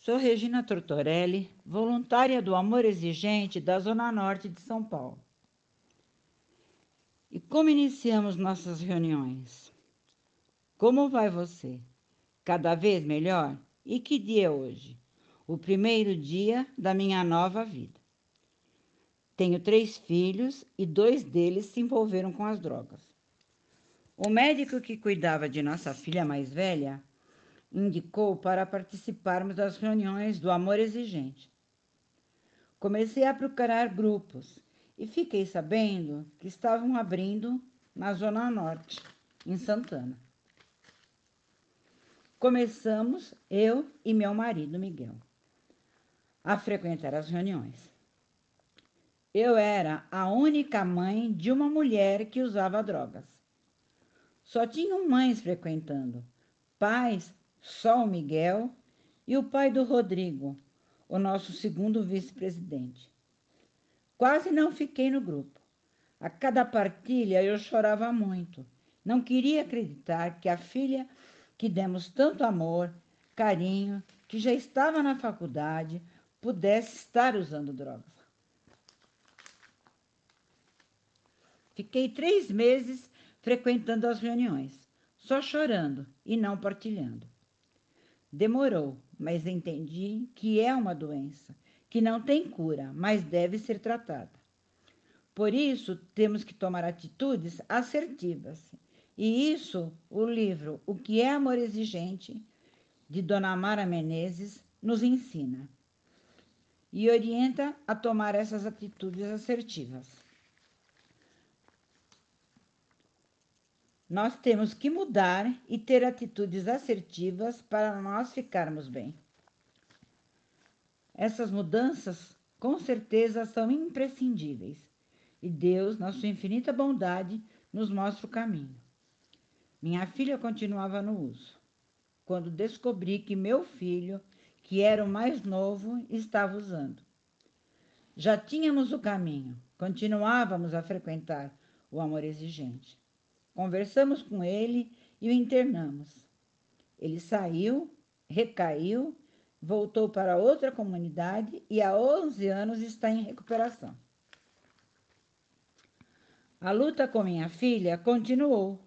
Sou Regina Tortorelli, voluntária do Amor Exigente da Zona Norte de São Paulo. E como iniciamos nossas reuniões? Como vai você? Cada vez melhor? E que dia é hoje? O primeiro dia da minha nova vida. Tenho três filhos e dois deles se envolveram com as drogas. O médico que cuidava de nossa filha mais velha indicou para participarmos das reuniões do Amor Exigente. Comecei a procurar grupos e fiquei sabendo que estavam abrindo na Zona Norte, em Santana. Começamos, eu e meu marido Miguel, a frequentar as reuniões. Eu era a única mãe de uma mulher que usava drogas. Só tinham mães frequentando, pais só o Miguel e o pai do Rodrigo, o nosso segundo vice-presidente. Quase não fiquei no grupo. A cada partilha eu chorava muito. Não queria acreditar que a filha que demos tanto amor, carinho, que já estava na faculdade, pudesse estar usando drogas. Fiquei três meses frequentando as reuniões, só chorando e não partilhando. Demorou, mas entendi que é uma doença, que não tem cura, mas deve ser tratada. Por isso, temos que tomar atitudes assertivas. E isso, o livro O que é Amor Exigente, de Dona Mara Menezes, nos ensina e orienta a tomar essas atitudes assertivas. Nós temos que mudar e ter atitudes assertivas para nós ficarmos bem. Essas mudanças, com certeza, são imprescindíveis e Deus, na sua infinita bondade, nos mostra o caminho. Minha filha continuava no uso. Quando descobri que meu filho, que era o mais novo, estava usando. Já tínhamos o caminho, continuávamos a frequentar o amor exigente. Conversamos com ele e o internamos. Ele saiu, recaiu, voltou para outra comunidade e há 11 anos está em recuperação. A luta com minha filha continuou.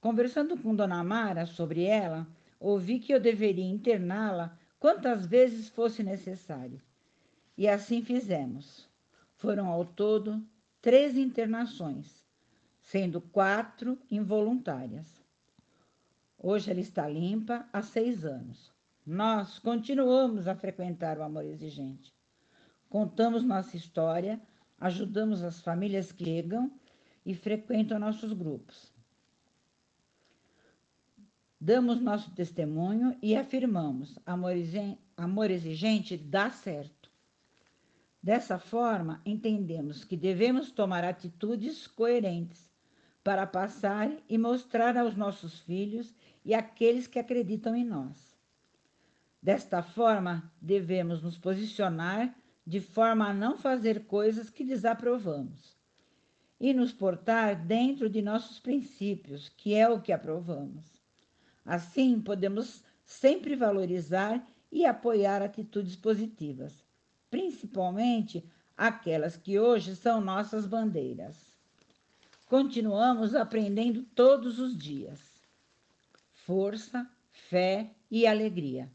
Conversando com Dona Mara sobre ela, ouvi que eu deveria interná-la quantas vezes fosse necessário. E assim fizemos. Foram ao todo três internações sendo quatro involuntárias. Hoje ela está limpa há seis anos. Nós continuamos a frequentar o amor exigente. Contamos nossa história, ajudamos as famílias que chegam e frequentam nossos grupos. Damos nosso testemunho e afirmamos: amor exigente dá certo. Dessa forma, entendemos que devemos tomar atitudes coerentes para passar e mostrar aos nossos filhos e àqueles que acreditam em nós. Desta forma, devemos nos posicionar de forma a não fazer coisas que desaprovamos e nos portar dentro de nossos princípios, que é o que aprovamos. Assim, podemos sempre valorizar e apoiar atitudes positivas, principalmente aquelas que hoje são nossas bandeiras. Continuamos aprendendo todos os dias. Força, fé e alegria.